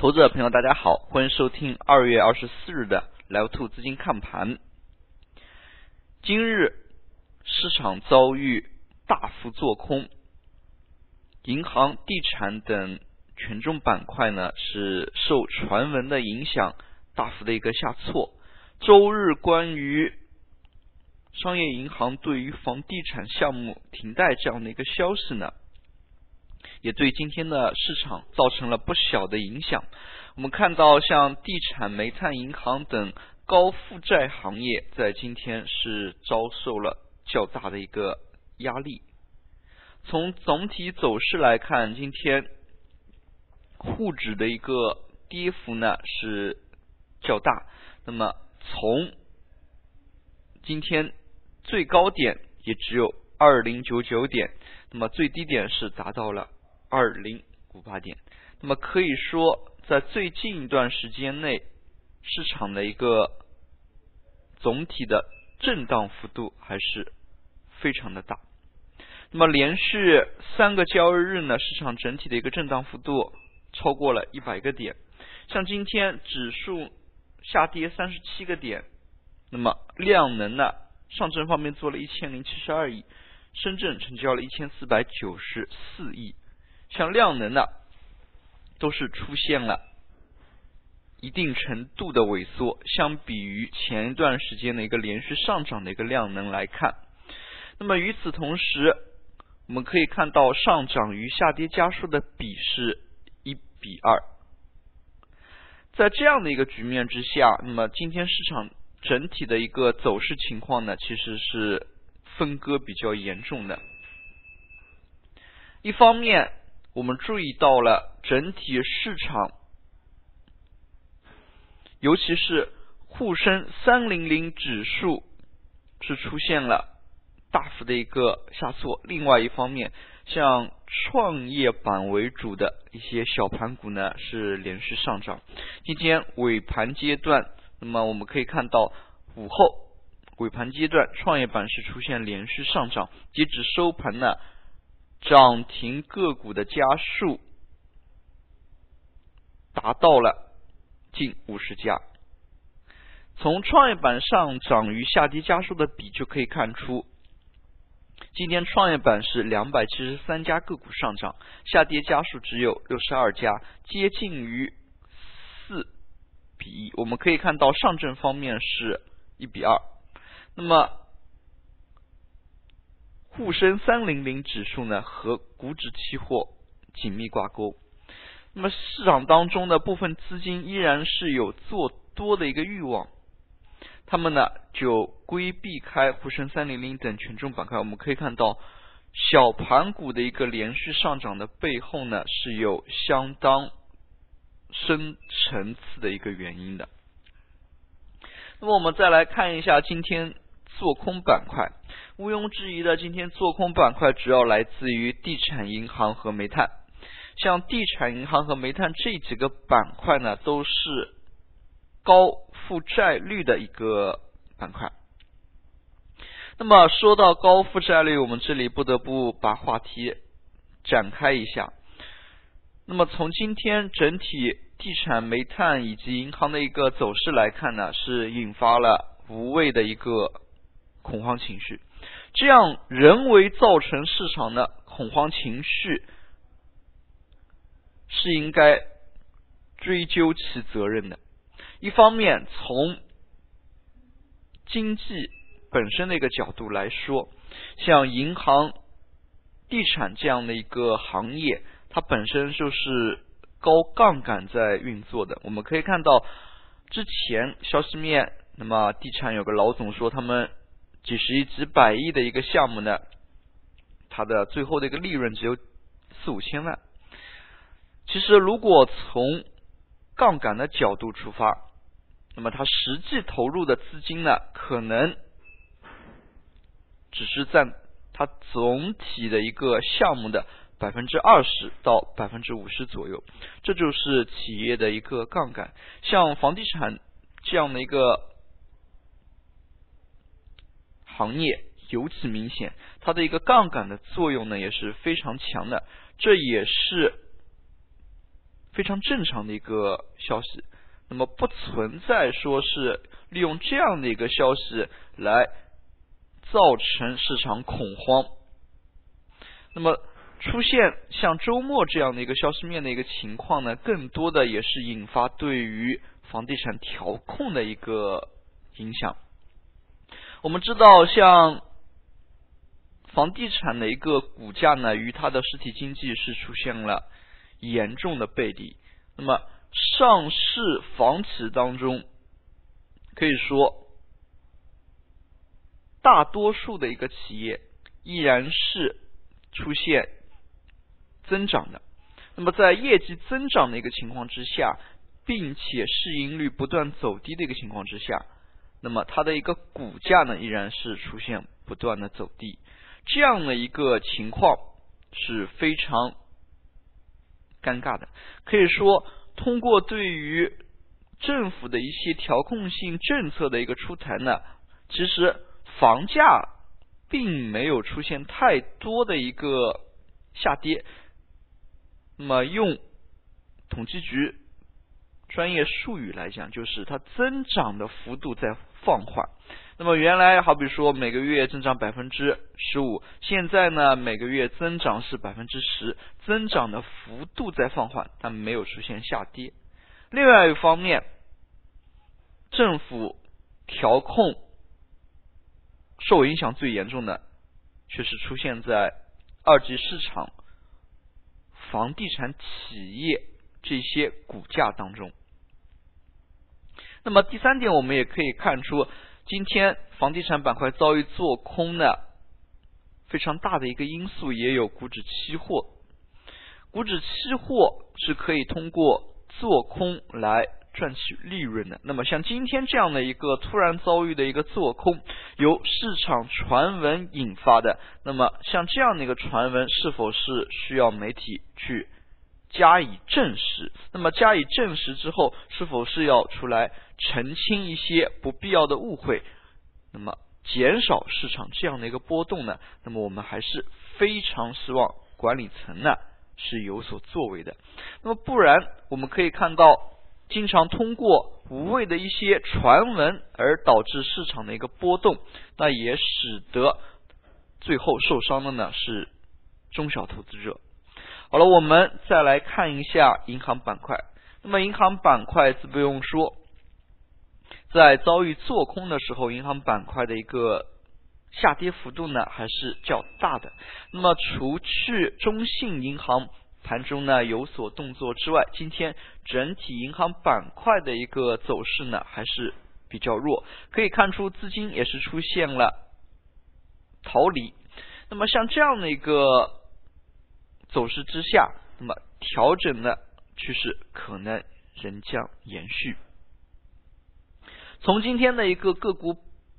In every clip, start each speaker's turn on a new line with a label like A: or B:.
A: 投资者朋友，大家好，欢迎收听二月二十四日的 Live Two 资金看盘。今日市场遭遇大幅做空，银行、地产等权重板块呢是受传闻的影响，大幅的一个下挫。周日关于商业银行对于房地产项目停贷这样的一个消息呢？也对今天的市场造成了不小的影响。我们看到，像地产、煤炭、银行等高负债行业，在今天是遭受了较大的一个压力。从总体走势来看，今天沪指的一个跌幅呢是较大。那么从今天最高点也只有二零九九点，那么最低点是达到了。二零五八点，那么可以说，在最近一段时间内，市场的一个总体的震荡幅度还是非常的大。那么连续三个交易日呢，市场整体的一个震荡幅度超过了一百个点。像今天指数下跌三十七个点，那么量能呢，上证方面做了一千零七十二亿，深圳成交了一千四百九十四亿。像量能呢，都是出现了一定程度的萎缩。相比于前一段时间的一个连续上涨的一个量能来看，那么与此同时，我们可以看到上涨与下跌家数的比是一比二。在这样的一个局面之下，那么今天市场整体的一个走势情况呢，其实是分割比较严重的。一方面，我们注意到了整体市场，尤其是沪深三零零指数是出现了大幅的一个下挫。另外一方面，像创业板为主的一些小盘股呢是连续上涨。今天尾盘阶段，那么我们可以看到午后尾盘阶段，创业板是出现连续上涨。截止收盘呢。涨停个股的家数达到了近五十家。从创业板上涨与下跌家数的比就可以看出，今天创业板是两百七十三家个股上涨，下跌家数只有六十二家，接近于四比一。我们可以看到上证方面是一比二，那么。沪深三零零指数呢和股指期货紧密挂钩，那么市场当中的部分资金依然是有做多的一个欲望，他们呢就规避开沪深三零零等权重板块。我们可以看到，小盘股的一个连续上涨的背后呢是有相当深层次的一个原因的。那么我们再来看一下今天。做空板块，毋庸置疑的，今天做空板块主要来自于地产、银行和煤炭。像地产、银行和煤炭这几个板块呢，都是高负债率的一个板块。那么说到高负债率，我们这里不得不把话题展开一下。那么从今天整体地产、煤炭以及银行的一个走势来看呢，是引发了无谓的一个。恐慌情绪，这样人为造成市场的恐慌情绪，是应该追究其责任的。一方面，从经济本身的一个角度来说，像银行、地产这样的一个行业，它本身就是高杠杆在运作的。我们可以看到，之前消息面，那么地产有个老总说他们。几十亿、几百亿的一个项目呢，它的最后的一个利润只有四五千万。其实，如果从杠杆的角度出发，那么它实际投入的资金呢，可能只是占它总体的一个项目的百分之二十到百分之五十左右。这就是企业的一个杠杆。像房地产这样的一个。行业尤其明显，它的一个杠杆的作用呢也是非常强的，这也是非常正常的一个消息。那么不存在说是利用这样的一个消息来造成市场恐慌。那么出现像周末这样的一个消息面的一个情况呢，更多的也是引发对于房地产调控的一个影响。我们知道，像房地产的一个股价呢，与它的实体经济是出现了严重的背离。那么上市房企当中，可以说大多数的一个企业依然是出现增长的。那么在业绩增长的一个情况之下，并且市盈率不断走低的一个情况之下，那么它的一个股价呢依然是出现不断的走低。这样的一个情况是非常尴尬的，可以说。通过对于政府的一些调控性政策的一个出台呢，其实房价并没有出现太多的一个下跌。那么用统计局专业术语来讲，就是它增长的幅度在放缓。那么原来好比说每个月增长百分之十五，现在呢每个月增长是百分之十，增长的幅度在放缓，但没有出现下跌。另外一方面，政府调控受影响最严重的，却是出现在二级市场房地产企业这些股价当中。那么第三点，我们也可以看出。今天房地产板块遭遇做空的，非常大的一个因素也有股指期货。股指期货是可以通过做空来赚取利润的。那么像今天这样的一个突然遭遇的一个做空，由市场传闻引发的，那么像这样的一个传闻是否是需要媒体去？加以证实，那么加以证实之后，是否是要出来澄清一些不必要的误会，那么减少市场这样的一个波动呢？那么我们还是非常希望管理层呢是有所作为的。那么不然，我们可以看到，经常通过无谓的一些传闻而导致市场的一个波动，那也使得最后受伤的呢是中小投资者。好了，我们再来看一下银行板块。那么银行板块自不用说，在遭遇做空的时候，银行板块的一个下跌幅度呢还是较大的。那么除去中信银行盘中呢有所动作之外，今天整体银行板块的一个走势呢还是比较弱，可以看出资金也是出现了逃离。那么像这样的一个。走势之下，那么调整的趋势可能仍将延续。从今天的一个个股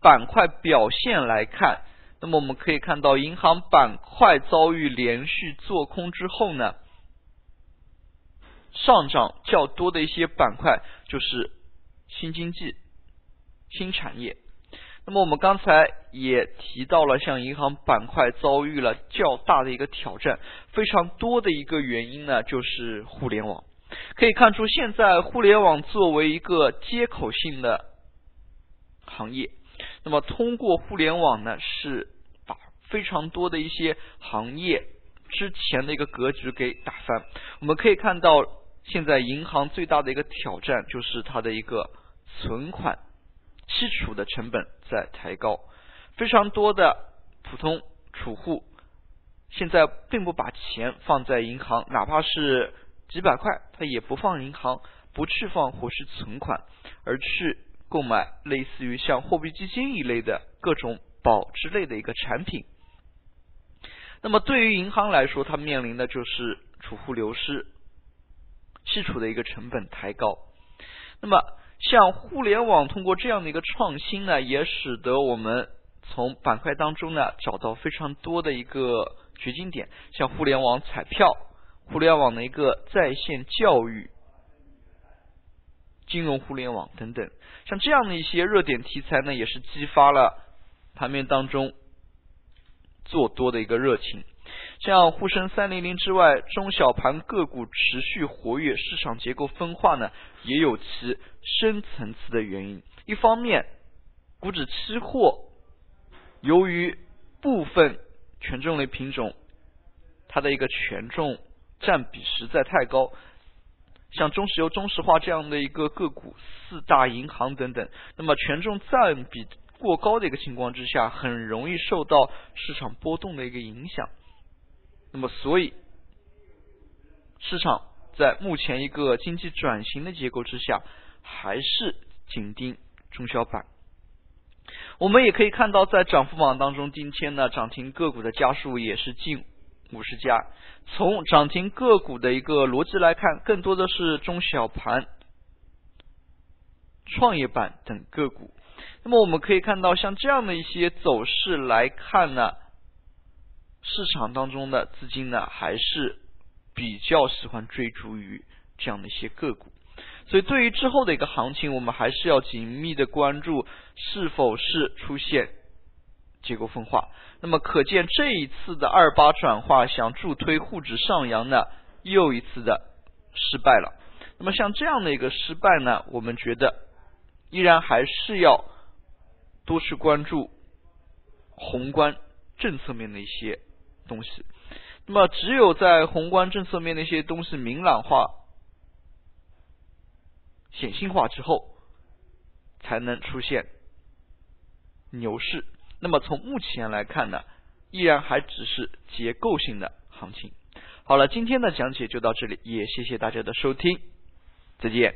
A: 板块表现来看，那么我们可以看到，银行板块遭遇连续做空之后呢，上涨较多的一些板块就是新经济、新产业。那么我们刚才也提到了，像银行板块遭遇了较大的一个挑战，非常多的一个原因呢，就是互联网。可以看出，现在互联网作为一个接口性的行业，那么通过互联网呢，是把非常多的一些行业之前的一个格局给打翻。我们可以看到，现在银行最大的一个挑战就是它的一个存款。期储的成本在抬高，非常多的普通储户现在并不把钱放在银行，哪怕是几百块，他也不放银行，不去放活期存款，而去购买类似于像货币基金一类的各种保值类的一个产品。那么对于银行来说，它面临的就是储户流失，期储的一个成本抬高。那么像互联网通过这样的一个创新呢，也使得我们从板块当中呢找到非常多的一个掘金点，像互联网彩票、互联网的一个在线教育、金融互联网等等，像这样的一些热点题材呢，也是激发了盘面当中做多的一个热情。像沪深三零零之外，中小盘个股持续活跃，市场结构分化呢，也有其深层次的原因。一方面，股指期货由于部分权重类品种，它的一个权重占比实在太高，像中石油、中石化这样的一个个股，四大银行等等，那么权重占比过高的一个情况之下，很容易受到市场波动的一个影响。那么，所以市场在目前一个经济转型的结构之下，还是紧盯中小板。我们也可以看到，在涨幅榜当中，今天呢涨停个股的家数也是近五十家。从涨停个股的一个逻辑来看，更多的是中小盘、创业板等个股。那么我们可以看到，像这样的一些走势来看呢。市场当中的资金呢，还是比较喜欢追逐于这样的一些个股，所以对于之后的一个行情，我们还是要紧密的关注是否是出现结构分化。那么可见这一次的二八转化想助推沪指上扬呢，又一次的失败了。那么像这样的一个失败呢，我们觉得依然还是要多去关注宏观政策面的一些。东西，那么只有在宏观政策面那些东西明朗化、显性化之后，才能出现牛市。那么从目前来看呢，依然还只是结构性的行情。好了，今天的讲解就到这里，也谢谢大家的收听，再见。